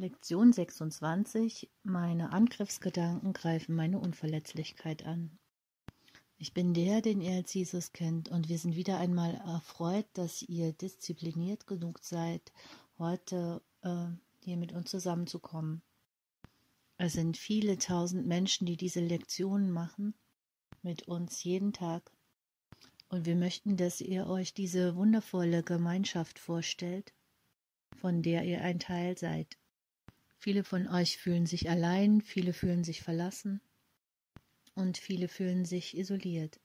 Lektion 26 Meine Angriffsgedanken greifen meine Unverletzlichkeit an. Ich bin der, den ihr als Jesus kennt, und wir sind wieder einmal erfreut, dass ihr diszipliniert genug seid, heute äh, hier mit uns zusammenzukommen. Es sind viele tausend Menschen, die diese Lektionen machen, mit uns jeden Tag. Und wir möchten, dass ihr euch diese wundervolle Gemeinschaft vorstellt, von der ihr ein Teil seid. Viele von euch fühlen sich allein, viele fühlen sich verlassen und viele fühlen sich isoliert.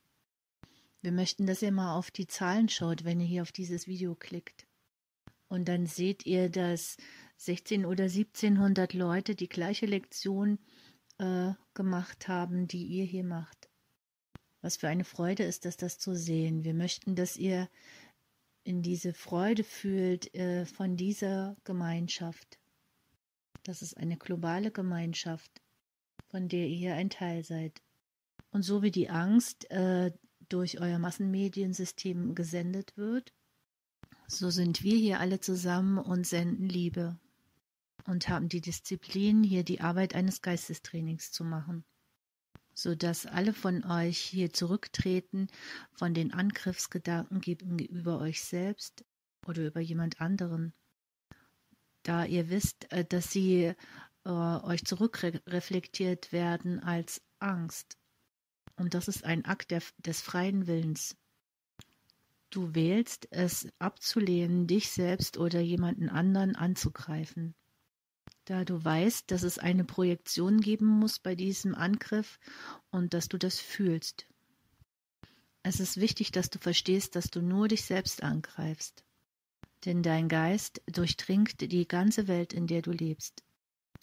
Wir möchten, dass ihr mal auf die Zahlen schaut, wenn ihr hier auf dieses Video klickt. Und dann seht ihr, dass 16 oder 1700 Leute die gleiche Lektion äh, gemacht haben, die ihr hier macht. Was für eine Freude ist das, das zu sehen. Wir möchten, dass ihr in diese Freude fühlt äh, von dieser Gemeinschaft. Das ist eine globale Gemeinschaft, von der ihr ein Teil seid. Und so wie die Angst äh, durch euer Massenmediensystem gesendet wird, so sind wir hier alle zusammen und senden Liebe und haben die Disziplin, hier die Arbeit eines Geistestrainings zu machen, so dass alle von euch hier zurücktreten von den Angriffsgedanken gegenüber euch selbst oder über jemand anderen da ihr wisst, äh, dass sie äh, euch zurückreflektiert werden als Angst. Und das ist ein Akt der, des freien Willens. Du wählst es abzulehnen, dich selbst oder jemanden anderen anzugreifen. Da du weißt, dass es eine Projektion geben muss bei diesem Angriff und dass du das fühlst. Es ist wichtig, dass du verstehst, dass du nur dich selbst angreifst denn dein Geist durchdringt die ganze Welt, in der du lebst.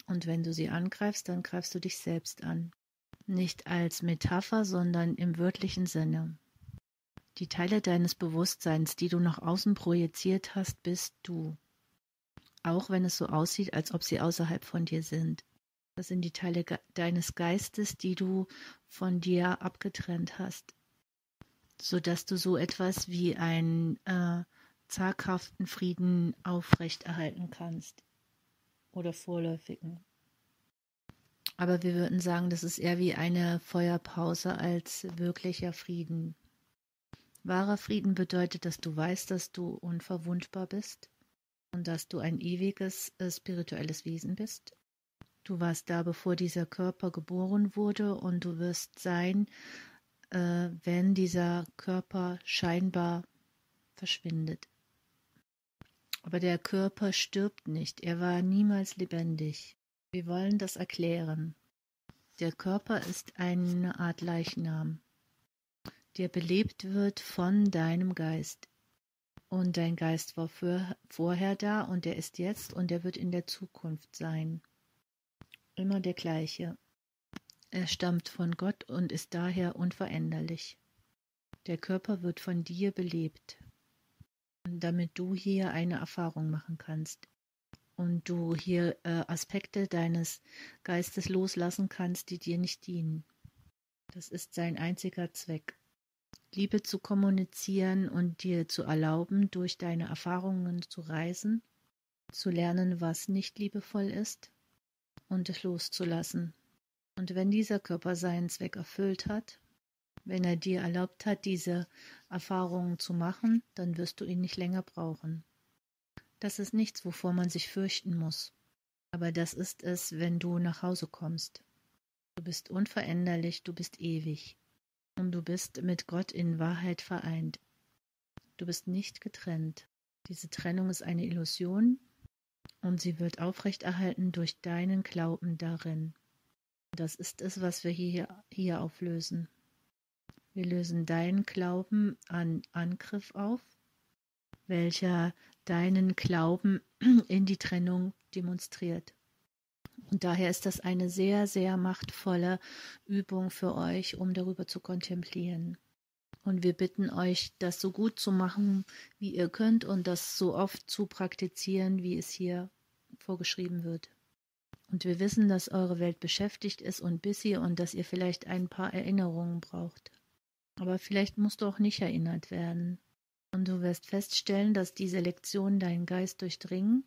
Und wenn du sie angreifst, dann greifst du dich selbst an. Nicht als Metapher, sondern im wörtlichen Sinne. Die Teile deines Bewusstseins, die du nach außen projiziert hast, bist du. Auch wenn es so aussieht, als ob sie außerhalb von dir sind. Das sind die Teile deines Geistes, die du von dir abgetrennt hast, sodass du so etwas wie ein äh, zaghaften Frieden aufrechterhalten kannst oder vorläufigen. Aber wir würden sagen, das ist eher wie eine Feuerpause als wirklicher Frieden. Wahrer Frieden bedeutet, dass du weißt, dass du unverwundbar bist und dass du ein ewiges äh, spirituelles Wesen bist. Du warst da, bevor dieser Körper geboren wurde und du wirst sein, äh, wenn dieser Körper scheinbar verschwindet. Aber der Körper stirbt nicht, er war niemals lebendig. Wir wollen das erklären. Der Körper ist eine Art Leichnam, der belebt wird von deinem Geist. Und dein Geist war für, vorher da und er ist jetzt und er wird in der Zukunft sein. Immer der gleiche. Er stammt von Gott und ist daher unveränderlich. Der Körper wird von dir belebt damit du hier eine Erfahrung machen kannst und du hier äh, Aspekte deines Geistes loslassen kannst, die dir nicht dienen. Das ist sein einziger Zweck. Liebe zu kommunizieren und dir zu erlauben, durch deine Erfahrungen zu reisen, zu lernen, was nicht liebevoll ist und es loszulassen. Und wenn dieser Körper seinen Zweck erfüllt hat, wenn er dir erlaubt hat, diese Erfahrungen zu machen, dann wirst du ihn nicht länger brauchen. Das ist nichts, wovor man sich fürchten muss. Aber das ist es, wenn du nach Hause kommst. Du bist unveränderlich, du bist ewig. Und du bist mit Gott in Wahrheit vereint. Du bist nicht getrennt. Diese Trennung ist eine Illusion und sie wird aufrechterhalten durch deinen Glauben darin. Das ist es, was wir hier, hier auflösen. Wir lösen deinen Glauben an Angriff auf, welcher deinen Glauben in die Trennung demonstriert. Und daher ist das eine sehr, sehr machtvolle Übung für euch, um darüber zu kontemplieren. Und wir bitten euch, das so gut zu machen, wie ihr könnt und das so oft zu praktizieren, wie es hier vorgeschrieben wird. Und wir wissen, dass eure Welt beschäftigt ist und busy und dass ihr vielleicht ein paar Erinnerungen braucht. Aber vielleicht musst du auch nicht erinnert werden. Und du wirst feststellen, dass diese Lektionen deinen Geist durchdringen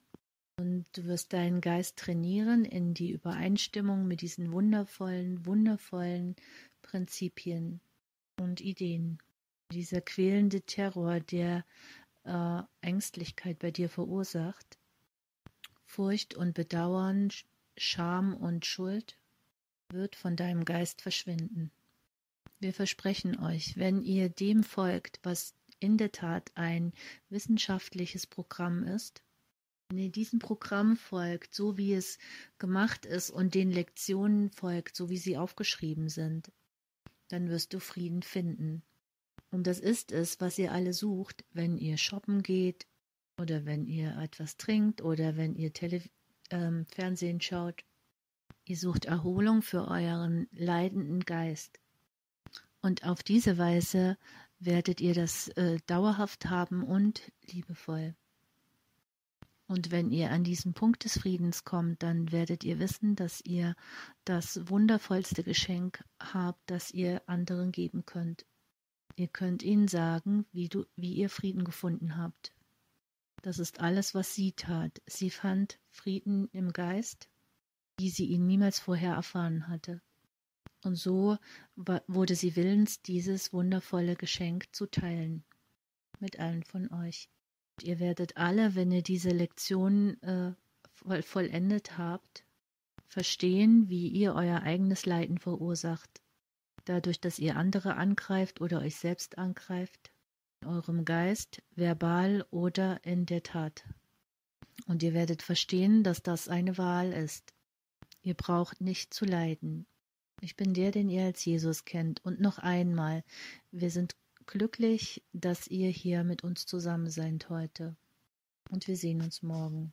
Und du wirst deinen Geist trainieren in die Übereinstimmung mit diesen wundervollen, wundervollen Prinzipien und Ideen. Dieser quälende Terror, der äh, Ängstlichkeit bei dir verursacht, Furcht und Bedauern, Scham und Schuld, wird von deinem Geist verschwinden. Wir versprechen euch, wenn ihr dem folgt, was in der Tat ein wissenschaftliches Programm ist, wenn ihr diesem Programm folgt, so wie es gemacht ist und den Lektionen folgt, so wie sie aufgeschrieben sind, dann wirst du Frieden finden. Und das ist es, was ihr alle sucht, wenn ihr shoppen geht oder wenn ihr etwas trinkt oder wenn ihr Tele ähm, Fernsehen schaut. Ihr sucht Erholung für euren leidenden Geist. Und auf diese Weise werdet ihr das äh, dauerhaft haben und liebevoll. Und wenn ihr an diesen Punkt des Friedens kommt, dann werdet ihr wissen, dass ihr das wundervollste Geschenk habt, das ihr anderen geben könnt. Ihr könnt ihnen sagen, wie, du, wie ihr Frieden gefunden habt. Das ist alles, was sie tat. Sie fand Frieden im Geist, wie sie ihn niemals vorher erfahren hatte. Und so wurde sie willens, dieses wundervolle Geschenk zu teilen mit allen von euch. Und ihr werdet alle, wenn ihr diese Lektion äh, vollendet habt, verstehen, wie ihr euer eigenes Leiden verursacht, dadurch, dass ihr andere angreift oder euch selbst angreift, in eurem Geist, verbal oder in der Tat. Und ihr werdet verstehen, dass das eine Wahl ist. Ihr braucht nicht zu leiden. Ich bin der, den ihr als Jesus kennt. Und noch einmal, wir sind glücklich, dass ihr hier mit uns zusammen seid heute. Und wir sehen uns morgen.